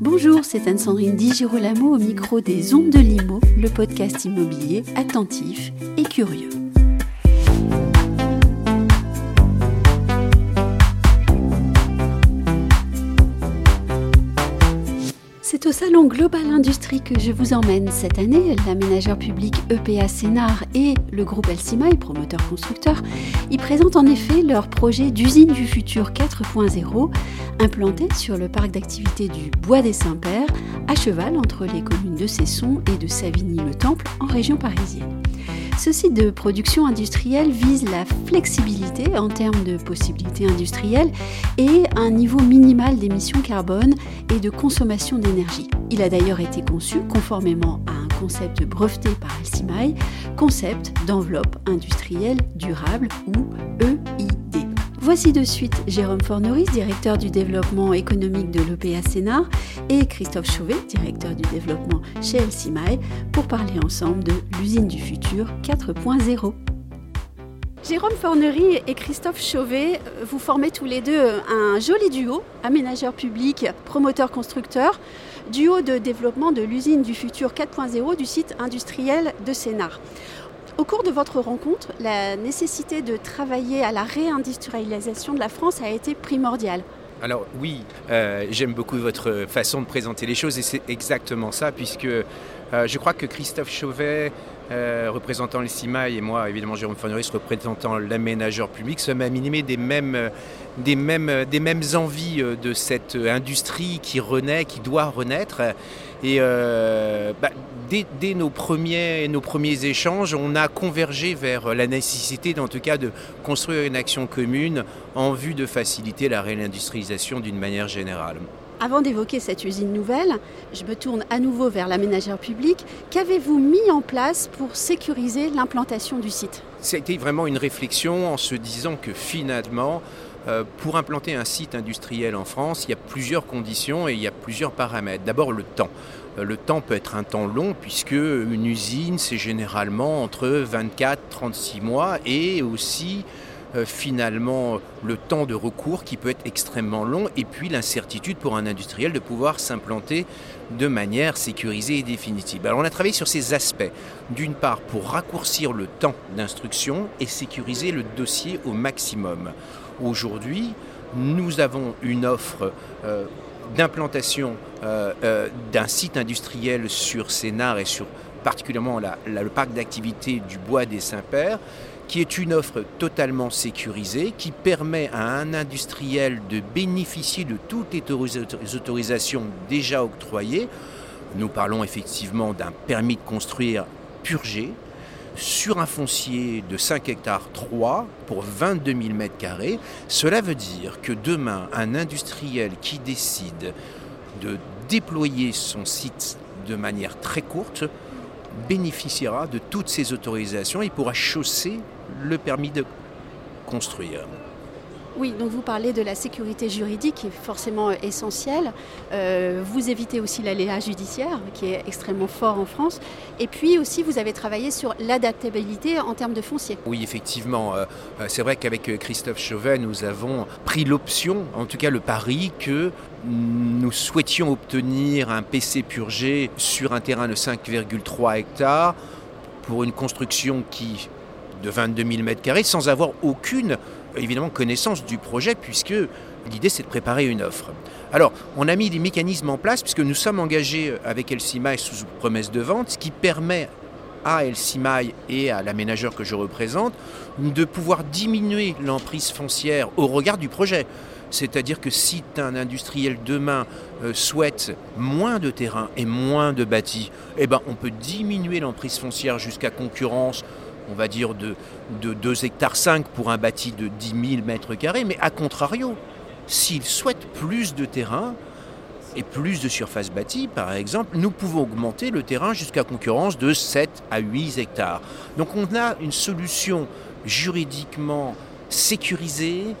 Bonjour, c'est Anne-Sandrine Di Girolamo au micro des Ondes de Limo, le podcast immobilier attentif et curieux. C'est au salon Global Industrie que je vous emmène cette année. L'aménageur public EPA Sénard et le groupe Elsimaï, promoteur constructeur, y présentent en effet leur projet d'usine du futur 4.0, implanté sur le parc d'activité du Bois des Saints-Pères, à cheval entre les communes de Cesson et de Savigny-le-Temple en région parisienne. Ce site de production industrielle vise la flexibilité en termes de possibilités industrielles et un niveau minimal d'émissions carbone et de consommation d'énergie. Il a d'ailleurs été conçu conformément à un concept breveté par Alcimaï, concept d'enveloppe industrielle durable ou EID. Voici de suite Jérôme Forneris, directeur du développement économique de l'EPA Sénat, et Christophe Chauvet, directeur du développement chez Elsimae, pour parler ensemble de l'usine du futur 4.0. Jérôme Fornery et Christophe Chauvet, vous formez tous les deux un joli duo, aménageur public, promoteur constructeur, duo de développement de l'usine du futur 4.0 du site industriel de Sénart. Au cours de votre rencontre, la nécessité de travailler à la réindustrialisation de la France a été primordiale. Alors oui, euh, j'aime beaucoup votre façon de présenter les choses et c'est exactement ça, puisque euh, je crois que Christophe Chauvet, euh, représentant les CIMAI, et moi, évidemment, Jérôme Fonoris, représentant l'aménageur public, sommes animés des des mêmes, des mêmes envies de cette industrie qui renaît, qui doit renaître. Et bah, dès, nos, premiers, nos premiers échanges, on a convergé vers la nécessité, en tout cas, de construire une action commune en vue de faciliter la réindustrialisation d'une manière générale. Avant d'évoquer cette usine nouvelle, je me tourne à nouveau vers l'aménageur public. Qu'avez-vous mis en place pour sécuriser l'implantation du site? C'était vraiment une réflexion en se disant que finalement, euh, pour implanter un site industriel en France, il y a plusieurs conditions et il y a plusieurs paramètres. D'abord le temps. Euh, le temps peut être un temps long puisque une usine, c'est généralement entre 24 36 mois et aussi finalement le temps de recours qui peut être extrêmement long et puis l'incertitude pour un industriel de pouvoir s'implanter de manière sécurisée et définitive. Alors on a travaillé sur ces aspects. D'une part pour raccourcir le temps d'instruction et sécuriser le dossier au maximum. Aujourd'hui, nous avons une offre euh, d'implantation euh, euh, d'un site industriel sur Sénart et sur particulièrement le parc d'activité du Bois des Saints-Pères, qui est une offre totalement sécurisée, qui permet à un industriel de bénéficier de toutes les autorisations déjà octroyées. Nous parlons effectivement d'un permis de construire purgé, sur un foncier de 5 hectares 3 pour 22 000 m2. Cela veut dire que demain, un industriel qui décide de déployer son site de manière très courte bénéficiera de toutes ces autorisations et pourra chausser le permis de construire. Oui, donc vous parlez de la sécurité juridique qui est forcément essentielle. Euh, vous évitez aussi l'aléa judiciaire qui est extrêmement fort en France. Et puis aussi, vous avez travaillé sur l'adaptabilité en termes de foncier. Oui, effectivement. Euh, euh, c'est vrai qu'avec Christophe Chauvet, nous avons pris l'option, en tout cas le pari, que nous souhaitions obtenir un PC purgé sur un terrain de 5,3 hectares pour une construction qui de 22 000 m2 sans avoir aucune évidemment connaissance du projet puisque l'idée c'est de préparer une offre. Alors, on a mis des mécanismes en place puisque nous sommes engagés avec Elsimaï sous promesse de vente, ce qui permet à Elsimaï et à l'aménageur que je représente de pouvoir diminuer l'emprise foncière au regard du projet. C'est-à-dire que si un industriel demain euh, souhaite moins de terrain et moins de bâtis, eh ben, on peut diminuer l'emprise foncière jusqu'à concurrence on va dire, de, de 2 hectares 5 pour un bâti de 10 000 mètres carrés, mais à contrario, s'il souhaite plus de terrain et plus de surface bâtie, par exemple, nous pouvons augmenter le terrain jusqu'à concurrence de 7 à 8 hectares. Donc on a une solution juridiquement sécurisée,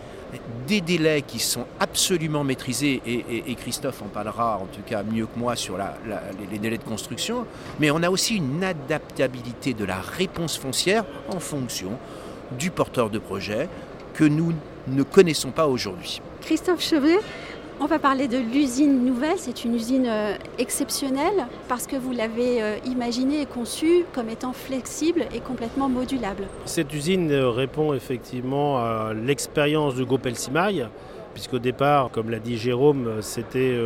des délais qui sont absolument maîtrisés, et, Christophe en parlera en tout cas mieux que moi sur les délais de construction, mais on a aussi une adaptabilité de la réponse foncière en fonction du porteur de projet que nous ne connaissons pas aujourd'hui. Christophe Chevet, On va parler de l'usine nouvelle. C'est une usine euh, exceptionnelle parce que vous l'avez euh, imaginée et conçue comme étant flexible et complètement modulable. Cette usine euh, répond effectivement à l'expérience du groupe Elsimaï, puisqu'au départ, comme l'a dit Jérôme, c'était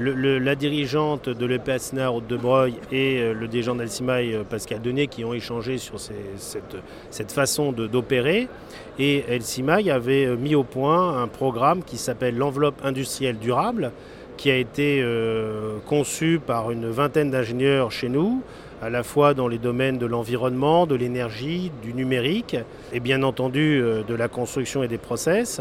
la dirigeante de l'EPA Sénart de Breuil et le dirigeant d'Elsimaï, Pascal Denet, qui ont échangé sur cette, façon d'opérer. Et Elsimaï avait mis au point un programme qui s'appelle l'enveloppe industrielle durable, qui a été euh, conçu par une vingtaine d'ingénieurs chez nous, à la fois dans les domaines de l'environnement, de l'énergie, du numérique et bien entendu euh, de la construction et des process.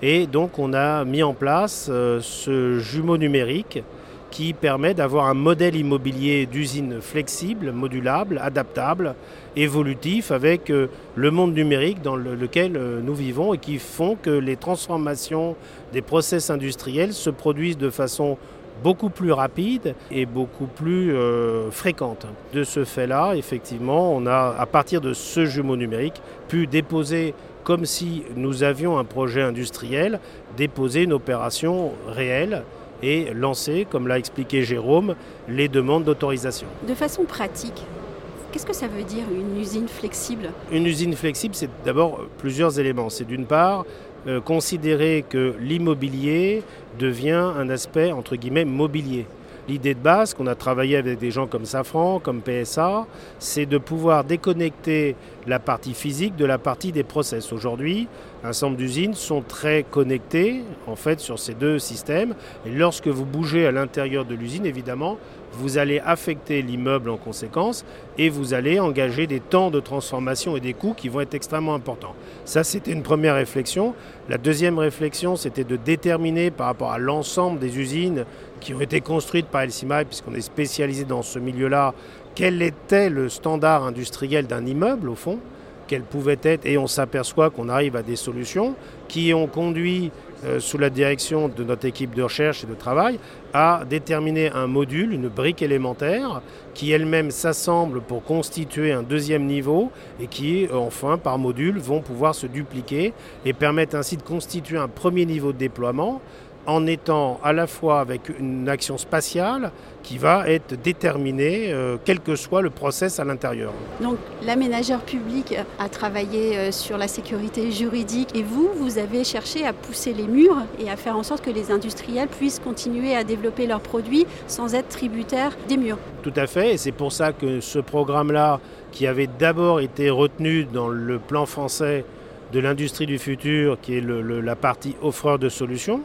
Et donc on a mis en place euh, ce jumeau numérique qui permet d'avoir un modèle immobilier d'usine flexible, modulable, adaptable, évolutif avec euh, le monde numérique dans lequel nous vivons et qui font que les transformations des process industriels se produisent de façon beaucoup plus rapide et beaucoup plus euh, fréquente. De ce fait-là, effectivement, on a, à partir de ce jumeau numérique, pu déposer comme si nous avions un projet industriel, déposer une opération réelle et lancer, comme l'a expliqué Jérôme, les demandes d'autorisation. De façon pratique, Qu'est-ce que ça veut dire une usine flexible? Une usine flexible, c'est d'abord plusieurs éléments. C'est d'une part considérer que l'immobilier devient un aspect entre guillemets mobilier. L'idée de base qu'on a travaillé avec des gens comme Safran, comme PSA, c'est de pouvoir déconnecter la partie physique de la partie des process. Aujourd'hui, un ensemble d'usines sont très connectées en fait sur ces deux systèmes. Et lorsque vous bougez à l'intérieur de l'usine, évidemment, vous allez affecter l'immeuble en conséquence et vous allez engager des temps de transformation et des coûts qui vont être extrêmement importants. Ça, c'était une première réflexion. La deuxième réflexion, c'était de déterminer par rapport à l'ensemble des usines qui ont été construites par Elsimaï, puisqu'on est spécialisé dans ce milieu-là, quel était le standard industriel d'un immeuble au fond? Quelle pouvait être, et on s'aperçoit qu'on arrive à des solutions qui ont conduit euh, sous la direction de notre équipe de recherche et de travail, à déterminer un module, une brique élémentaire, qui elle-même s'assemble pour constituer un deuxième niveau et qui, enfin, par module, vont pouvoir se dupliquer et permettre ainsi de constituer un premier niveau de déploiement en étant à la fois avec une action spatiale qui va être déterminée, euh, quel que soit le process à l'intérieur. Donc l'aménageur public a travaillé euh, sur la sécurité juridique et vous, vous avez cherché à pousser les murs et à faire en sorte que les industriels puissent continuer à développer leurs produits sans être tributaires des murs. Tout à fait, et c'est pour ça que ce programme-là, qui avait d'abord été retenu dans le plan français de l'industrie du futur, qui est la partie offreur de solutions,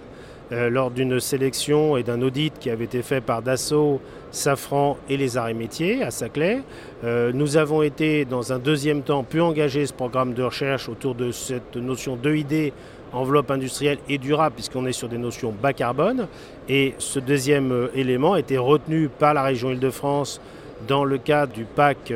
euh, lors d'une sélection et d'un audit qui avait été fait par Dassault, Safran et les arrêts métiers à Saclay. Euh, nous avons été dans un deuxième temps pu engager ce programme de recherche autour de cette notion d'EID, enveloppe industrielle et durable, puisqu'on est sur des notions bas carbone. Et ce deuxième euh, élément a été retenu par la région Île-de-France dans le cadre du PAC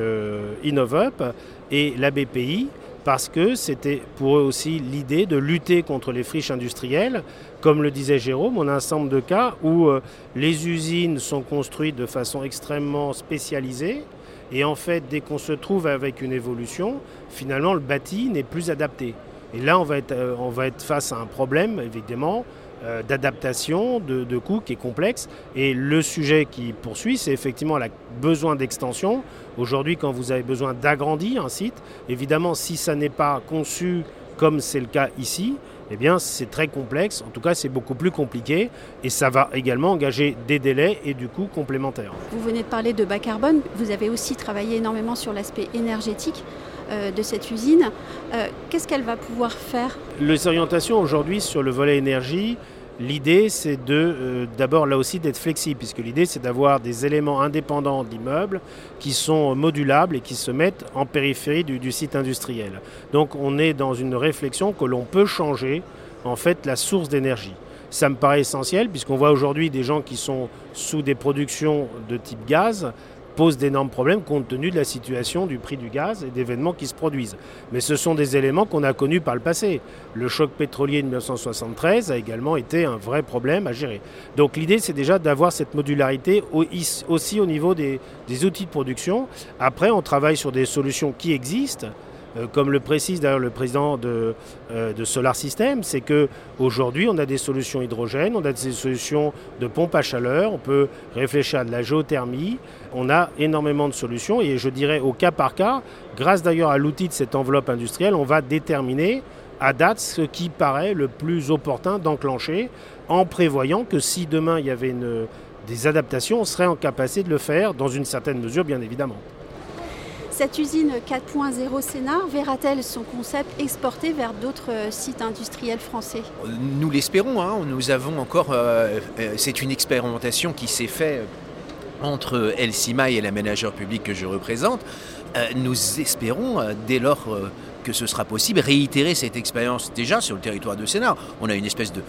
InnovUp et la BPI parce que c'était pour eux aussi l'idée de lutter contre les friches industrielles. Comme le disait Jérôme, on a un ensemble de cas où euh, les usines sont construites de façon extrêmement spécialisée. Et en fait, dès qu'on se trouve avec une évolution, finalement, le bâti n'est plus adapté. Et là, on va être, euh, on va être face à un problème, évidemment, euh, d'adaptation, de, de coûts qui est complexe. Et le sujet qui poursuit, c'est effectivement le besoin d'extension. Aujourd'hui, quand vous avez besoin d'agrandir un site, évidemment, si ça n'est pas conçu comme c'est le cas ici, eh bien c'est très complexe, en tout cas c'est beaucoup plus compliqué et ça va également engager des délais et du coup complémentaires. Vous venez de parler de bas carbone, vous avez aussi travaillé énormément sur l'aspect énergétique de cette usine. Euh, qu'est-ce qu'elle va pouvoir faire Les orientations aujourd'hui sur le volet énergie, L'idée, c'est de euh, d'abord là aussi d'être flexible, puisque l'idée, c'est d'avoir des éléments indépendants d'immeubles qui sont modulables et qui se mettent en périphérie du, site industriel. Donc, on est dans une réflexion que l'on peut changer en fait la source d'énergie. Ça me paraît essentiel, puisqu'on voit aujourd'hui des gens qui sont sous des productions de type gaz pose d'énormes problèmes compte tenu de la situation du prix du gaz et d'événements qui se produisent. Mais ce sont des éléments qu'on a connus par le passé. Le choc pétrolier de 1973 a également été un vrai problème à gérer. Donc l'idée, c'est déjà d'avoir cette modularité aussi au niveau des, outils de production. Après, on travaille sur des solutions qui existent comme le précise d'ailleurs le président de, euh, Solar System, c'est qu'aujourd'hui on a des solutions hydrogène, on a des solutions de pompe à chaleur, on peut réfléchir à de la géothermie, on a énormément de solutions et je dirais au cas par cas, grâce d'ailleurs à l'outil de cette enveloppe industrielle, on va déterminer à date ce qui paraît le plus opportun d'enclencher en prévoyant que si demain il y avait des adaptations, on serait en capacité de le faire dans une certaine mesure bien évidemment. Cette usine 4.0 Sénart verra-t-elle son concept exporté vers d'autres euh, sites industriels français? Nous l'espérons. Hein. Nous avons encore. Euh, euh, c'est une expérimentation qui s'est faite entre Elsima et l'aménageur public que je représente. nous espérons, dès lors que ce sera possible, réitérer cette expérience déjà sur le territoire de Sénat. On a une espèce de,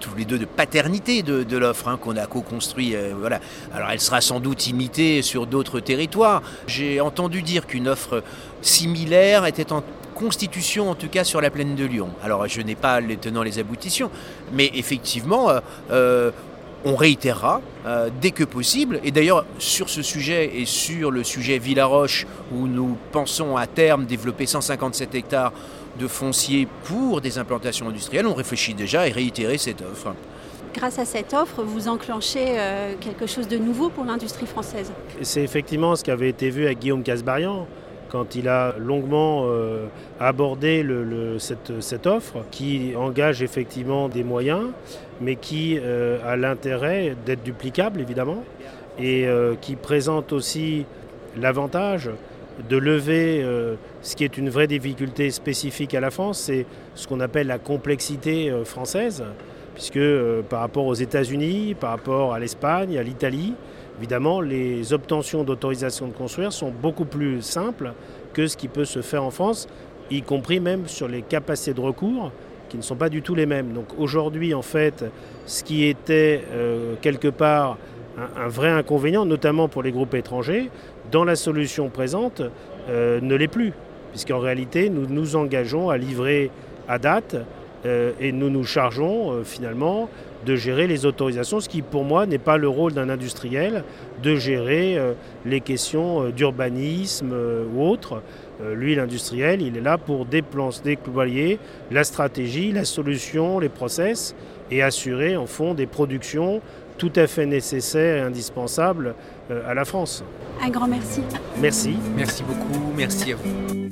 tous les deux, de paternité de, l'offre hein, qu'on a co-construit. Euh, voilà. Alors elle sera sans doute imitée sur d'autres territoires. J'ai entendu dire qu'une offre similaire était en constitution, en tout cas sur la plaine de Lyon. Alors je n'ai pas les tenants, les aboutissants, mais effectivement, euh, euh, on réitérera euh, dès que possible. Et d'ailleurs, sur ce sujet et sur le sujet Villaroche, où nous pensons à terme développer 157 hectares de foncier pour des implantations industrielles, on réfléchit déjà à réitérer cette offre. Grâce à cette offre, vous enclenchez euh, quelque chose de nouveau pour l'industrie française? C'est effectivement ce qui avait été vu à Guillaume Casbarian quand il a longuement euh, abordé cette, offre qui engage effectivement des moyens, mais qui euh, a l'intérêt d'être duplicable évidemment, et euh, qui présente aussi l'avantage de lever ce qui est une vraie difficulté spécifique à la France, c'est ce qu'on appelle la complexité française, puisque par rapport aux États-Unis, par rapport à l'Espagne, à l'Italie, Évidemment, les obtentions d'autorisation de construire sont beaucoup plus simples que ce qui peut se faire en France, y compris même sur les capacités de recours qui ne sont pas du tout les mêmes. Donc aujourd'hui, en fait, ce qui était euh, quelque part un, vrai inconvénient, notamment pour les groupes étrangers, dans la solution présente, euh, ne l'est plus. Puisqu'en réalité, nous nous engageons à livrer à date euh, et nous nous chargeons finalement de gérer les autorisations, ce qui pour moi n'est pas le rôle d'un industriel de gérer euh, les questions euh, d'urbanisme euh, ou autres. lui, l'industriel, il est là pour déployer la stratégie, la solution, les process et assurer en fond des productions tout à fait nécessaires et indispensables à la France. Un grand merci. Merci. Merci beaucoup. Merci à vous.